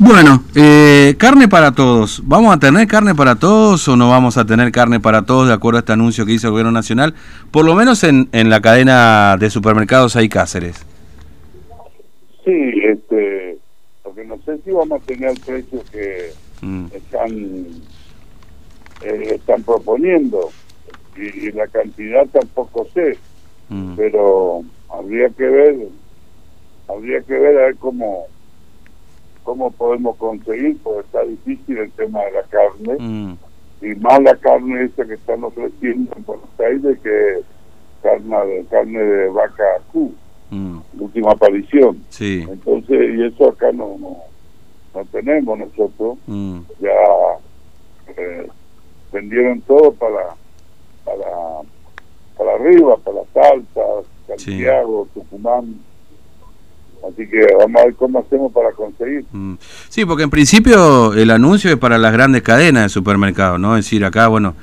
Bueno, eh, carne para todos. ¿Vamos a tener carne para todos o no vamos a tener carne para todos de acuerdo a este anuncio que hizo el gobierno nacional? Por lo menos en, en la cadena de supermercados hay Cáceres. Sí, este, porque no sé si vamos a tener el precio que Mm, están eh, están proponiendo y, y la cantidad tampoco sé, mm, pero habría que ver, habría que ver a ver cómo cómo podemos conseguir, porque está difícil el tema de la carne mm, y más la carne esa que están ofreciendo en Buenos Aires que carne de carne de vaca Q, mm, última aparición. sí. Entonces, y eso acá no, no, no tenemos nosotros. mm, Ya eh, vendieron todo para, para, para arriba, para Salta, Santiago, Tucumán. Así que vamos a ver cómo hacemos para conseguir. mm. Sí, porque en principio el anuncio es para las grandes cadenas de supermercados, ¿no? Es decir, acá, bueno,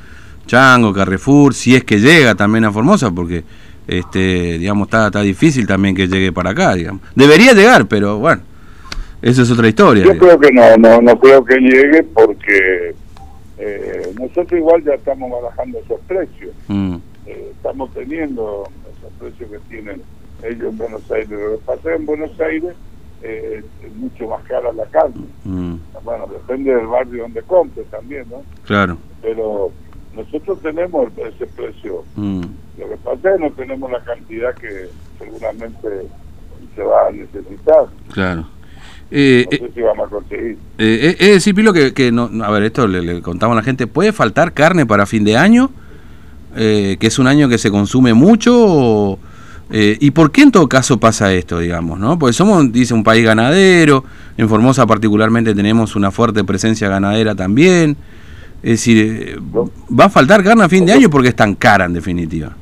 Chango, Carrefour, si es que llega también a Formosa, porque, este, digamos, está, está difícil también que llegue para acá, digamos. Debería llegar, pero bueno, eso es otra historia. Yo digamos. creo que no, no, no creo que llegue porque eh, nosotros igual ya estamos barajando esos precios. Mm, Eh, estamos teniendo esos precios que tienen ellos en Buenos Aires. Lo que pasa en Buenos Aires eh, es mucho más cara la carne. mm, Bueno, depende del barrio donde compre también, ¿no? claro. Pero nosotros tenemos ese precio. mm. Lo que pasa es que no tenemos la cantidad que seguramente se va a necesitar. Claro. Eh, No eh, sé si vamos a conseguir. eh, es decir, Pilo, que, que no, no, a ver, esto le, le contamos a la gente, ¿puede faltar carne para fin de año? Eh, que es un año que se consume mucho. o, eh, ¿Y por qué en todo caso pasa esto, digamos? ¿no? Porque somos, dice, un país ganadero, en Formosa particularmente tenemos una fuerte presencia ganadera también. Es decir, eh, ¿va a faltar carne a fin de año porque es tan cara en definitiva?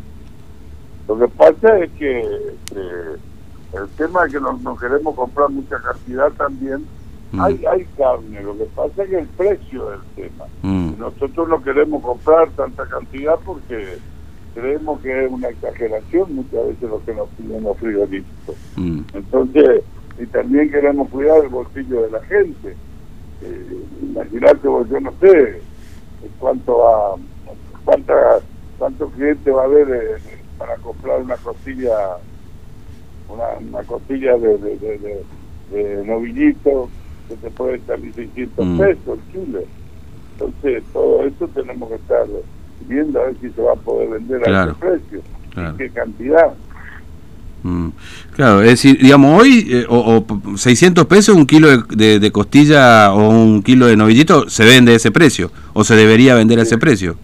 Lo que pasa es que eh, el tema es que no, no queremos comprar mucha cantidad también. Mm. Hay, hay carne, lo que pasa es que el precio es el tema. Mm, Nosotros no queremos comprar tanta cantidad porque creemos que es una exageración muchas veces lo que nos piden los frigoríficos. mm, Entonces, y también queremos cuidar el bolsillo de la gente. Eh, Imagínate, vos, yo no sé cuánto a cuánta, cuántos clientes va a haber eh, para comprar una costilla, una, una costilla de, de, de, de- de novillito que te puede salir 600 Mm. pesos el kilo. Entonces, todo eso tenemos que estar viendo a ver si se va a poder vender a ese precio, claro. qué cantidad. Mm. Claro, es decir, digamos, hoy, eh, o, o 600 pesos un kilo de, de- de costilla o un kilo de novillito se vende a ese precio, o se debería vender a ese precio.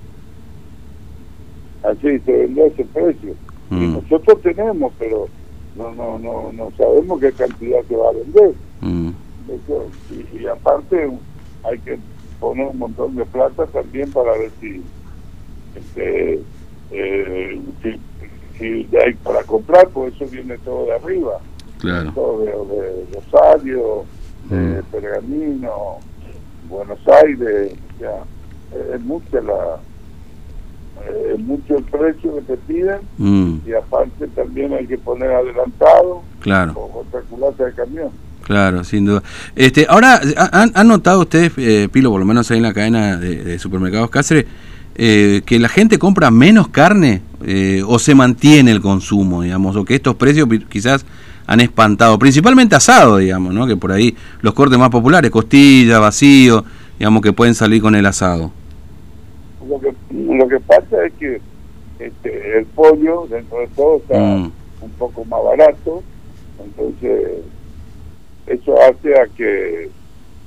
así se vendió ese precio. Y Mm, nosotros tenemos, pero no no no no sabemos qué cantidad se va a vender. mm, Eso, y, y aparte hay que poner un montón de plata también para ver si este eh, si, si hay para comprar, pues eso viene todo de arriba, claro. todo de, de Rosario, de Mm. Pergamino, Buenos Aires, ya es mucha la eh, es mucho el precio que te piden Mm, y aparte también hay que poner adelantado claro, o otra culata de camión. claro, sin duda. Este, ahora, ¿han, han notado ustedes, eh, Pilo, por lo menos ahí en la cadena de, de supermercados Cáceres, eh, que la gente compra menos carne eh, o se mantiene el consumo, digamos, o que estos precios quizás han espantado, principalmente asado, digamos, ¿no? Que por ahí los cortes más populares, costilla, vacío, digamos, que pueden salir con el asado. Lo que, lo que pasa es que este, el pollo, dentro de todo, está Mm. un poco más barato, entonces eso hace a que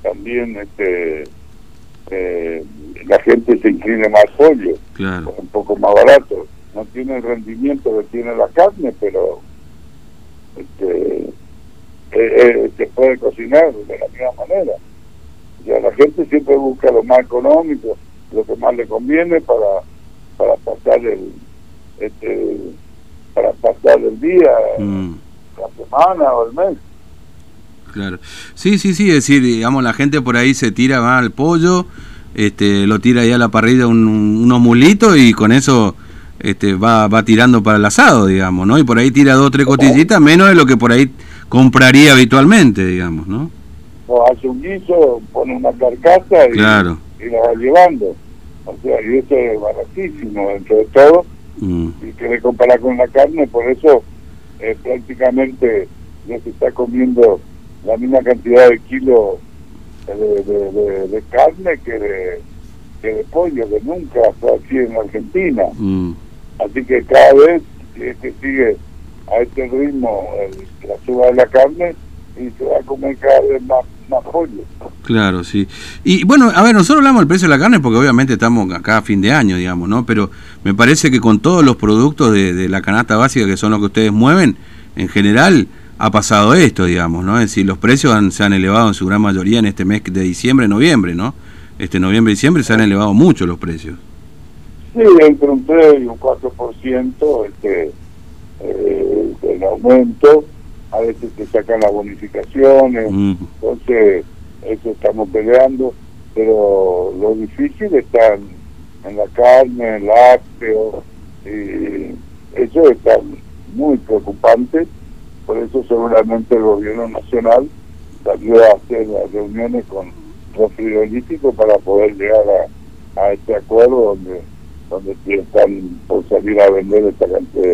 también este la gente se incline más pollo, Claro. un poco más barato. No tiene el rendimiento que tiene la carne, pero este, eh, eh, se puede cocinar de la misma manera. Ya la gente siempre busca lo más económico, lo que más le conviene para para pasar el este para pasar el día, Mm. la semana o el mes. Claro. Sí, sí, sí, es decir, digamos, la gente por ahí se tira va al pollo, este, lo tira ahí a la parrilla un- unos mulitos y con eso este, va, va tirando para el asado, digamos, ¿no? Y por ahí tira dos o tres costillitas, menos de lo que por ahí compraría habitualmente, digamos, ¿no? o hace un guiso, pone una carcasa y, Claro. y la va llevando. O sea, y eso es baratísimo dentro de todo. Mm, Y que comparar con la carne, por eso eh, prácticamente ya se está comiendo la misma cantidad de kilos de, de- de- de carne que de, que de pollo, que nunca fue así en Argentina. mm. Así que cada vez que, que sigue a este ritmo el- la suba de la carne y se va a comer cada vez más, más pollo. Claro, sí. Y bueno, a ver, nosotros hablamos del precio de la carne porque obviamente estamos acá a fin de año, digamos, ¿no? Pero me parece que con todos los productos de, de la canasta básica que son los que ustedes mueven, en general ha pasado esto, digamos, ¿no? Es decir, los precios han- se han elevado en su gran mayoría en este mes de diciembre, noviembre, ¿no? Este noviembre, diciembre se han elevado mucho los precios. Sí, entre un 3 y un 4% este, eh, el aumento, a veces se sacan las bonificaciones, Mm, entonces eso estamos peleando, pero lo difícil está en, en la carne, el lácteo, y eso está muy preocupante, por eso seguramente el gobierno nacional salió a hacer las reuniones con los frigoríficos para poder llegar a, a este acuerdo donde donde están por salir a vender esta cantidad,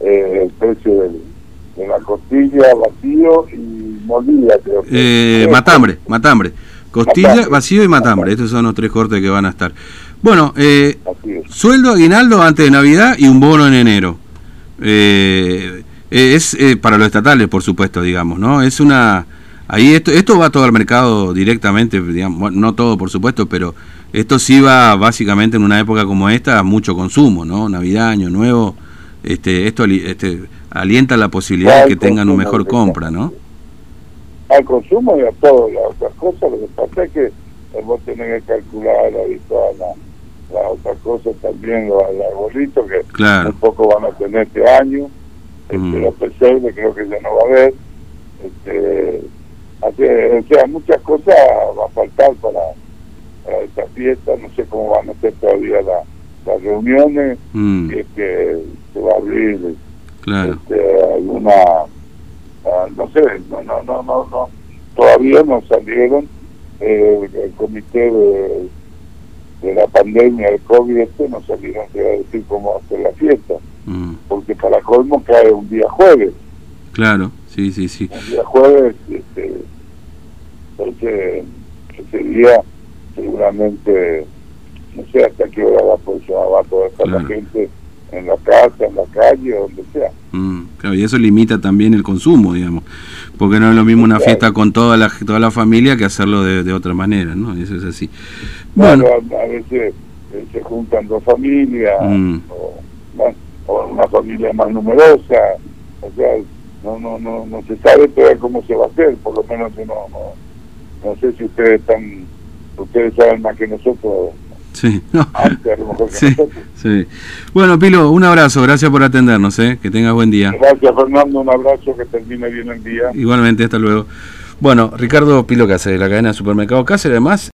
eh, el precio del- de la costilla, vacío y molida, creo que. Eh, matambre, matambre. Costilla, Matambre. vacío y matambre. Estos son los tres cortes que van a estar. Bueno, eh. Sueldo aguinaldo antes de Navidad y un bono en enero. Eh, eh, es eh, para los estatales, por supuesto, digamos, ¿no? Es una... Ahí esto, esto va todo al mercado directamente, digamos, bueno, no todo, por supuesto, pero esto sí va básicamente en una época como esta a mucho consumo, ¿no? Navidad, Año Nuevo, este, esto este, alienta la posibilidad de que tengan una mejor compra, ¿no? Al consumo y a todas las otras cosas, lo que pasa es que eh, vos tenés que calcular ahí todas las otras cosas también, los, los arbolitos que Claro. muy poco van a tener este año, este, Mm. los pesebres creo que ya no va a haber, este, así, o sea, muchas cosas va a faltar para, para esta fiesta, no sé cómo van a ser todavía la- las reuniones, Mm, si es que se va a abrir claro. este, alguna, ah, no sé, no, no, no, no, no, todavía no salieron eh, el comité de, de la pandemia del COVID este no salieron a decir cómo hacer la fiesta, porque para colmo cae un día jueves, claro, sí, sí, sí. un día jueves, este, entonces ese día seguramente, no sé hasta qué hora va, pues, va a poder estar la gente en la casa, en la calle, donde sea. Mm, claro, y eso limita también el consumo, digamos, porque no es lo mismo una Claro. fiesta con toda la toda la familia que hacerlo de, de otra manera, ¿no? Eso es así. Bueno, Bueno, a, a veces eh, se juntan dos familias, Mm. o, bueno, una familia más numerosa, o sea, no no no no se sabe todavía cómo se va a hacer, por lo menos uno no, no sé si ustedes están, ustedes saben más que nosotros, sí, no, antes a lo mejor que sí, nosotros. sí. Bueno, Pilo, un abrazo, gracias por atendernos, ¿eh? Que tengas buen día. Gracias Fernando, un abrazo, que termine bien el día. Igualmente, hasta luego. Bueno, Ricardo Pilo Cáceres, de la cadena de supermercado Cáceres, además.